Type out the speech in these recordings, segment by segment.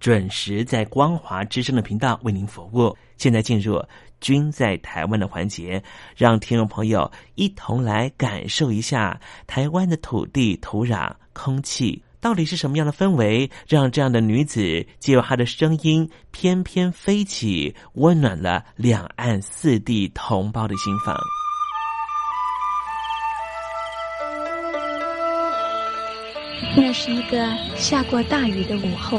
准时在光华之声的频道为您服务。现在进入。君在台湾的环节，让听众朋友一同来感受一下台湾的土地、土壤、空气到底是什么样的氛围，让这样的女子借由她的声音翩翩飞起，温暖了两岸四地同胞的心房。那是一个下过大雨的午后，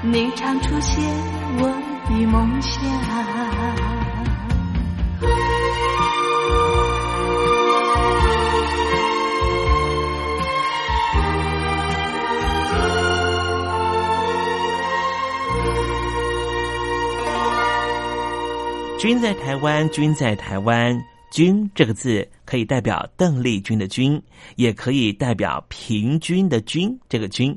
你常出现我的梦乡。君在台湾，君在台湾，君这个字可以代表邓丽君的君，也可以代表平均的均。这个均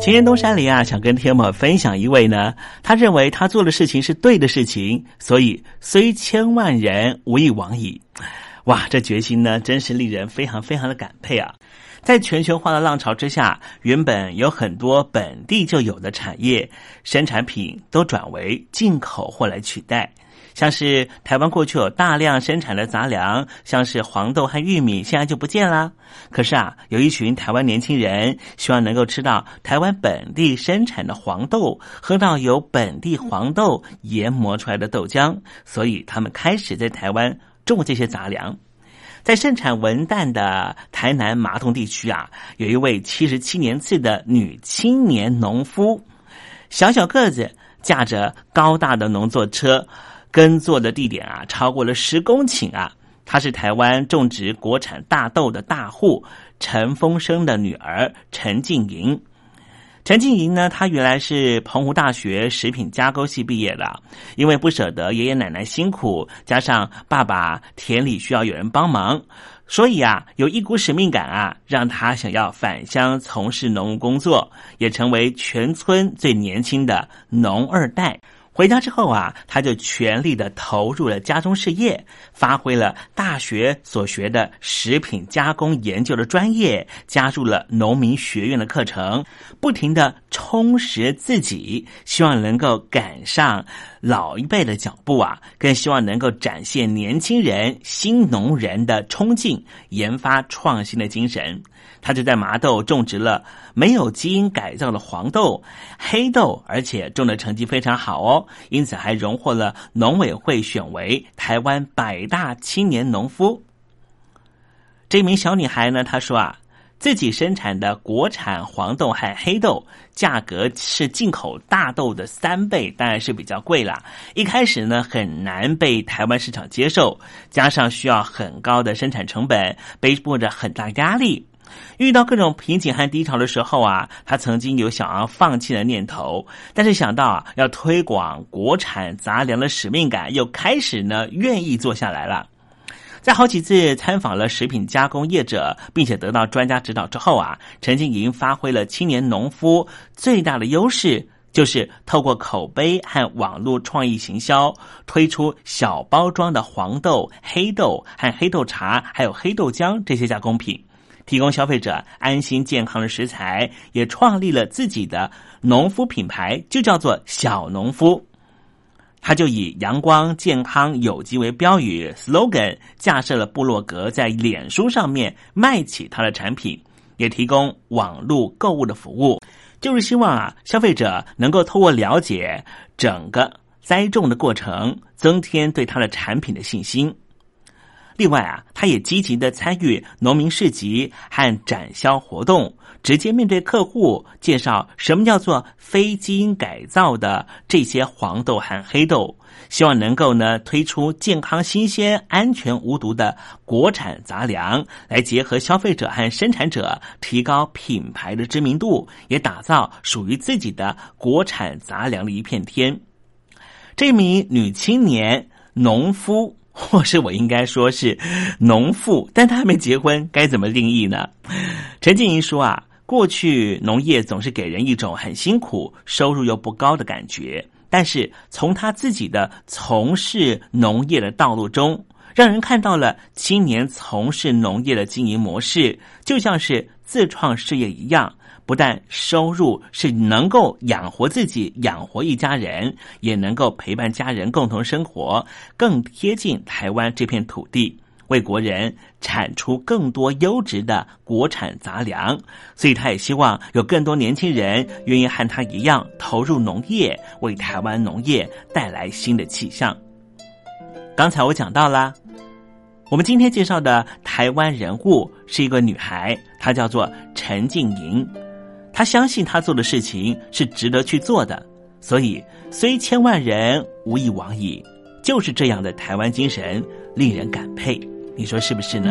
今天东山里啊，想跟天友分享一位呢，他认为他做的事情是对的事情，所以虽千万人，无以往矣。哇，这决心呢，真是令人非常非常的感佩啊！在全球化的浪潮之下，原本有很多本地就有的产业生产品都转为进口货来取代。像是台湾过去有大量生产的杂粮，像是黄豆和玉米，现在就不见了。可是啊，有一群台湾年轻人希望能够吃到台湾本地生产的黄豆，喝到由本地黄豆研磨出来的豆浆，所以他们开始在台湾种这些杂粮。在盛产文旦的台南麻洞地区啊，有一位七十七年次的女青年农夫，小小个子，驾着高大的农作车。耕作的地点啊，超过了十公顷啊！她是台湾种植国产大豆的大户陈丰生的女儿陈静莹。陈静莹呢，她原来是澎湖大学食品加工系毕业的，因为不舍得爷爷奶奶辛苦，加上爸爸田里需要有人帮忙，所以啊，有一股使命感啊，让她想要返乡从事农务工作，也成为全村最年轻的农二代。回家之后啊，他就全力的投入了家中事业，发挥了大学所学的食品加工研究的专业，加入了农民学院的课程，不停的充实自己，希望能够赶上老一辈的脚步啊，更希望能够展现年轻人新农人的冲劲，研发创新的精神。他就在麻豆种植了没有基因改造的黄豆、黑豆，而且种的成绩非常好哦，因此还荣获了农委会选为台湾百大青年农夫。这名小女孩呢，她说啊，自己生产的国产黄豆和黑豆价格是进口大豆的三倍，当然是比较贵了。一开始呢，很难被台湾市场接受，加上需要很高的生产成本，背负着很大压力。遇到各种瓶颈和低潮的时候啊，他曾经有想要放弃的念头，但是想到啊要推广国产杂粮的使命感，又开始呢愿意做下来了。在好几次参访了食品加工业者，并且得到专家指导之后啊，陈静莹发挥了青年农夫最大的优势，就是透过口碑和网络创意行销，推出小包装的黄豆、黑豆和黑豆茶，还有黑豆浆这些加工品。提供消费者安心健康的食材，也创立了自己的农夫品牌，就叫做小农夫。他就以阳光、健康、有机为标语 slogan，架设了部落格，在脸书上面卖起他的产品，也提供网络购物的服务，就是希望啊，消费者能够透过了解整个栽种的过程，增添对他的产品的信心。另外啊，他也积极的参与农民市集和展销活动，直接面对客户介绍什么叫做非基因改造的这些黄豆和黑豆，希望能够呢推出健康、新鲜、安全、无毒的国产杂粮，来结合消费者和生产者，提高品牌的知名度，也打造属于自己的国产杂粮的一片天。这名女青年农夫。或是我应该说是农妇，但他还没结婚，该怎么定义呢？陈静怡说啊，过去农业总是给人一种很辛苦、收入又不高的感觉，但是从他自己的从事农业的道路中，让人看到了青年从事农业的经营模式，就像是自创事业一样。不但收入是能够养活自己、养活一家人，也能够陪伴家人共同生活，更贴近台湾这片土地，为国人产出更多优质的国产杂粮。所以，他也希望有更多年轻人愿意和他一样投入农业，为台湾农业带来新的气象。刚才我讲到了，我们今天介绍的台湾人物是一个女孩，她叫做陈静莹。他相信他做的事情是值得去做的，所以虽千万人，吾亦往矣。就是这样的台湾精神，令人感佩。你说是不是呢？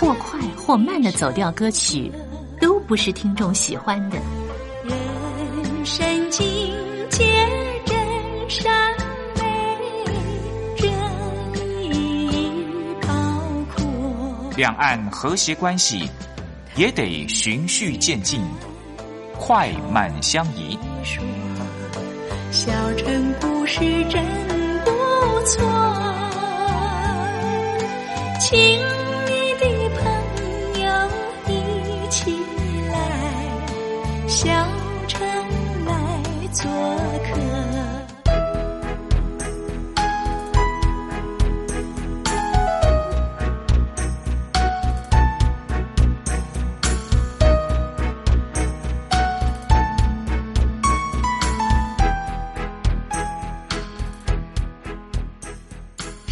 或快或慢的走调歌曲，都不是听众喜欢的。人生境界真善美，仁义高阔。两岸和谐关系也得循序渐进，快慢相宜。小城故事真不错，请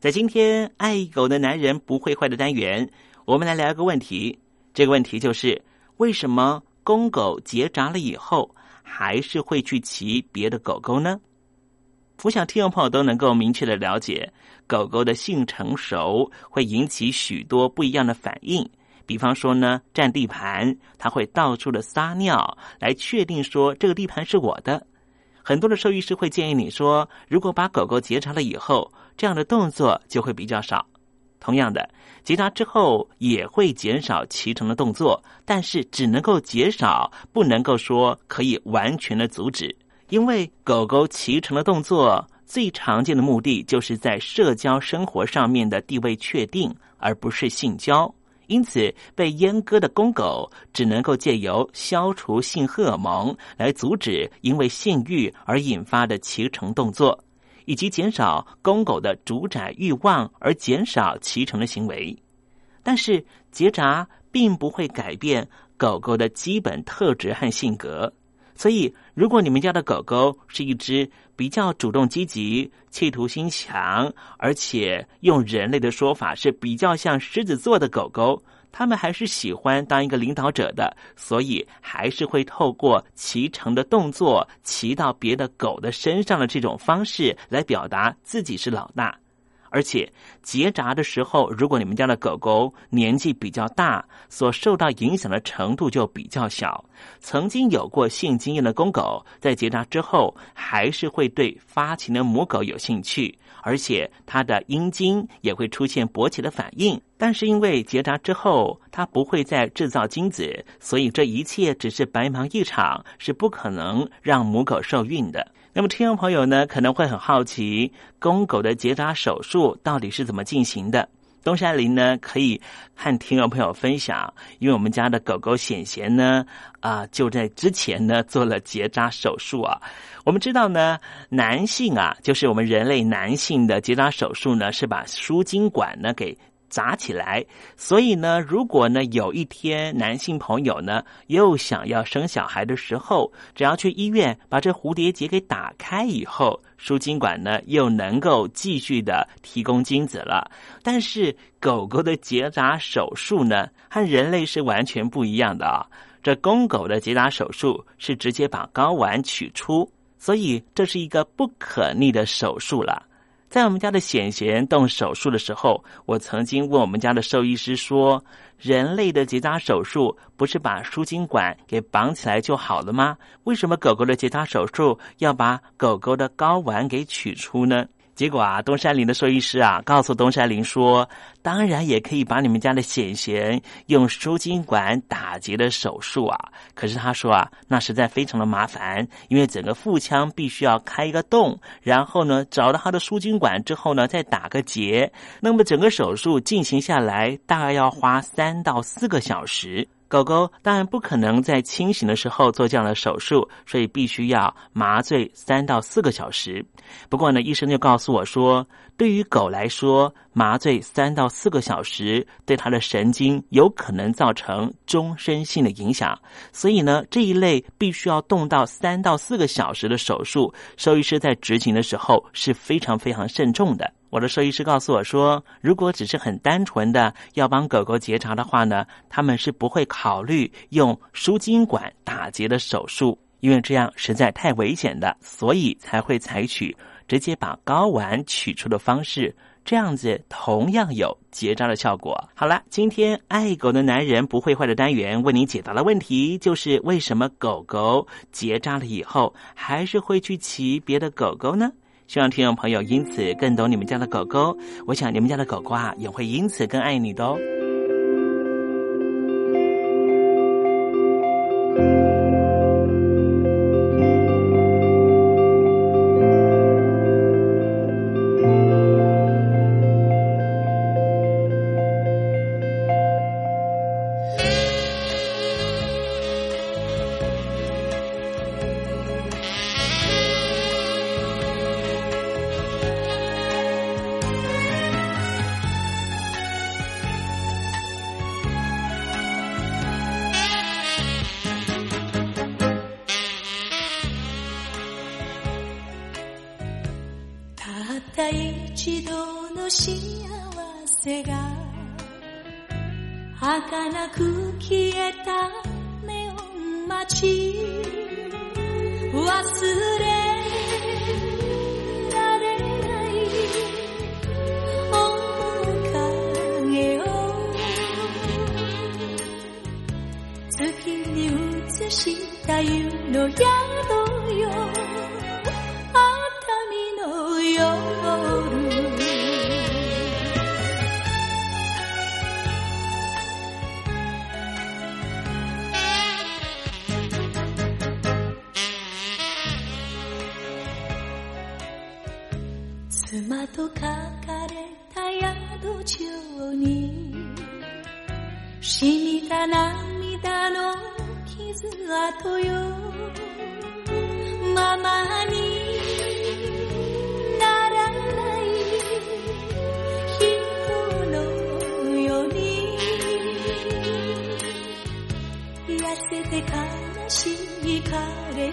在今天爱狗的男人不会坏的单元，我们来聊一个问题。这个问题就是：为什么公狗结扎了以后，还是会去骑别的狗狗呢？我想听众朋友都能够明确的了解，狗狗的性成熟会引起许多不一样的反应。比方说呢，占地盘，它会到处的撒尿，来确定说这个地盘是我的。很多的兽医师会建议你说，如果把狗狗结扎了以后，这样的动作就会比较少。同样的，结扎之后也会减少骑乘的动作，但是只能够减少，不能够说可以完全的阻止。因为狗狗骑乘的动作最常见的目的就是在社交生活上面的地位确定，而不是性交。因此，被阉割的公狗只能够借由消除性荷尔蒙来阻止因为性欲而引发的骑乘动作，以及减少公狗的主宰欲望而减少骑乘的行为。但是，结扎并不会改变狗狗的基本特质和性格。所以，如果你们家的狗狗是一只比较主动积极、企图心强，而且用人类的说法是比较像狮子座的狗狗，他们还是喜欢当一个领导者的，所以还是会透过骑乘的动作骑到别的狗的身上的这种方式来表达自己是老大。而且结扎的时候，如果你们家的狗狗年纪比较大，所受到影响的程度就比较小。曾经有过性经验的公狗，在结扎之后，还是会对发情的母狗有兴趣，而且它的阴茎也会出现勃起的反应。但是因为结扎之后，它不会再制造精子，所以这一切只是白忙一场，是不可能让母狗受孕的。那么，听众朋友呢，可能会很好奇，公狗的结扎手术到底是怎么进行的？东山林呢，可以和听众朋友分享，因为我们家的狗狗显贤呢，啊，就在之前呢做了结扎手术啊。我们知道呢，男性啊，就是我们人类男性的结扎手术呢，是把输精管呢给。扎起来，所以呢，如果呢有一天男性朋友呢又想要生小孩的时候，只要去医院把这蝴蝶结给打开以后，输精管呢又能够继续的提供精子了。但是狗狗的结扎手术呢和人类是完全不一样的啊！这公狗的结扎手术是直接把睾丸取出，所以这是一个不可逆的手术了。在我们家的显贤动手术的时候，我曾经问我们家的兽医师说：“人类的结扎手术不是把输精管给绑起来就好了吗？为什么狗狗的结扎手术要把狗狗的睾丸给取出呢？”结果啊，东山林的兽医师啊，告诉东山林说：“当然也可以把你们家的显贤用输精管打结的手术啊。可是他说啊，那实在非常的麻烦，因为整个腹腔必须要开一个洞，然后呢，找到他的输精管之后呢，再打个结。那么整个手术进行下来，大概要花三到四个小时。”狗狗当然不可能在清醒的时候做这样的手术，所以必须要麻醉三到四个小时。不过呢，医生就告诉我说，对于狗来说，麻醉三到四个小时对它的神经有可能造成终身性的影响，所以呢，这一类必须要动到三到四个小时的手术，兽医师在执行的时候是非常非常慎重的。我的兽医师告诉我说，如果只是很单纯的要帮狗狗结扎的话呢，他们是不会考虑用输精管打结的手术，因为这样实在太危险的，所以才会采取直接把睾丸取出的方式，这样子同样有结扎的效果。好了，今天爱狗的男人不会坏的单元为您解答的问题，就是为什么狗狗结扎了以后还是会去骑别的狗狗呢？希望听众朋友因此更懂你们家的狗狗，我想你们家的狗狗啊也会因此更爱你的哦。せが儚く消えたネオン街忘れられない。面影を月に映した湯の宿染みた涙の傷跡よ。ママにならない人のように痩せて悲しい枯れ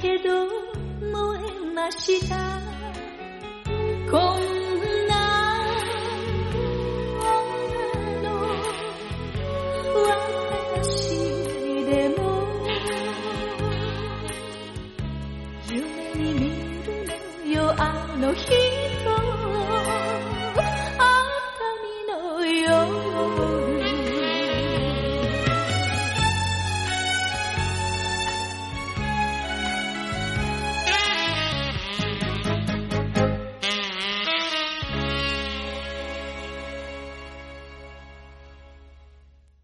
けど燃えました